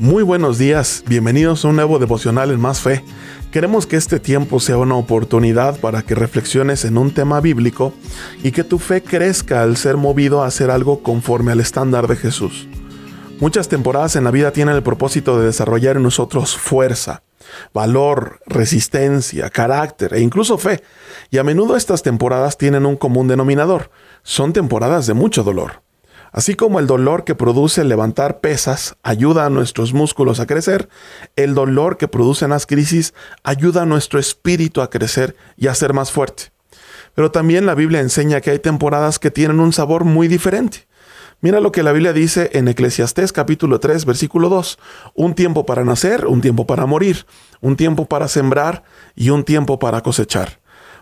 Muy buenos días, bienvenidos a un nuevo devocional en Más Fe. Queremos que este tiempo sea una oportunidad para que reflexiones en un tema bíblico y que tu fe crezca al ser movido a hacer algo conforme al estándar de Jesús. Muchas temporadas en la vida tienen el propósito de desarrollar en nosotros fuerza, valor, resistencia, carácter e incluso fe. Y a menudo estas temporadas tienen un común denominador. Son temporadas de mucho dolor. Así como el dolor que produce levantar pesas ayuda a nuestros músculos a crecer, el dolor que producen las crisis ayuda a nuestro espíritu a crecer y a ser más fuerte. Pero también la Biblia enseña que hay temporadas que tienen un sabor muy diferente. Mira lo que la Biblia dice en Eclesiastés capítulo 3 versículo 2. Un tiempo para nacer, un tiempo para morir, un tiempo para sembrar y un tiempo para cosechar.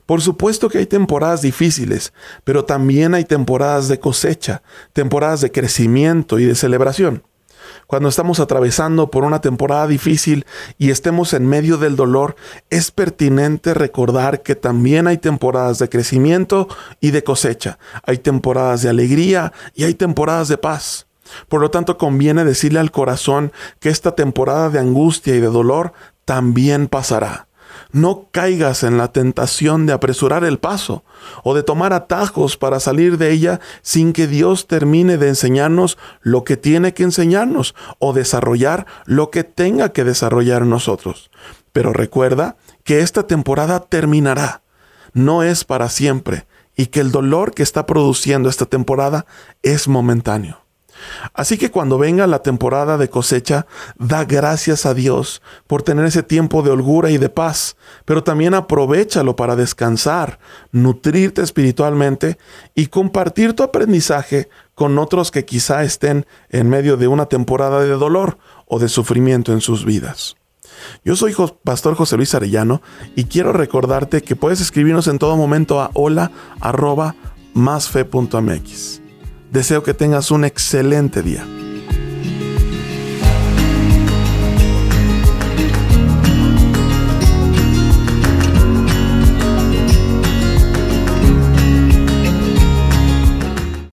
Por supuesto que hay temporadas difíciles, pero también hay temporadas de cosecha, temporadas de crecimiento y de celebración. Cuando estamos atravesando por una temporada difícil y estemos en medio del dolor, es pertinente recordar que también hay temporadas de crecimiento y de cosecha. Hay temporadas de alegría y hay temporadas de paz. Por lo tanto, conviene decirle al corazón que esta temporada de angustia y de dolor también pasará. No caigas en la tentación de apresurar el paso o de tomar atajos para salir de ella sin que Dios termine de enseñarnos lo que tiene que enseñarnos o desarrollar lo que tenga que desarrollar nosotros. Pero recuerda que esta temporada terminará. No es para siempre y que el dolor que está produciendo esta temporada es momentáneo. Así que cuando venga la temporada de cosecha, da gracias a Dios por tener ese tiempo de holgura y de paz, pero también aprovechalo para descansar, nutrirte espiritualmente y compartir tu aprendizaje con otros que quizá estén en medio de una temporada de dolor o de sufrimiento en sus vidas. Yo soy Pastor José Luis Arellano y quiero recordarte que puedes escribirnos en todo momento a hola arroba Deseo que tengas un excelente día.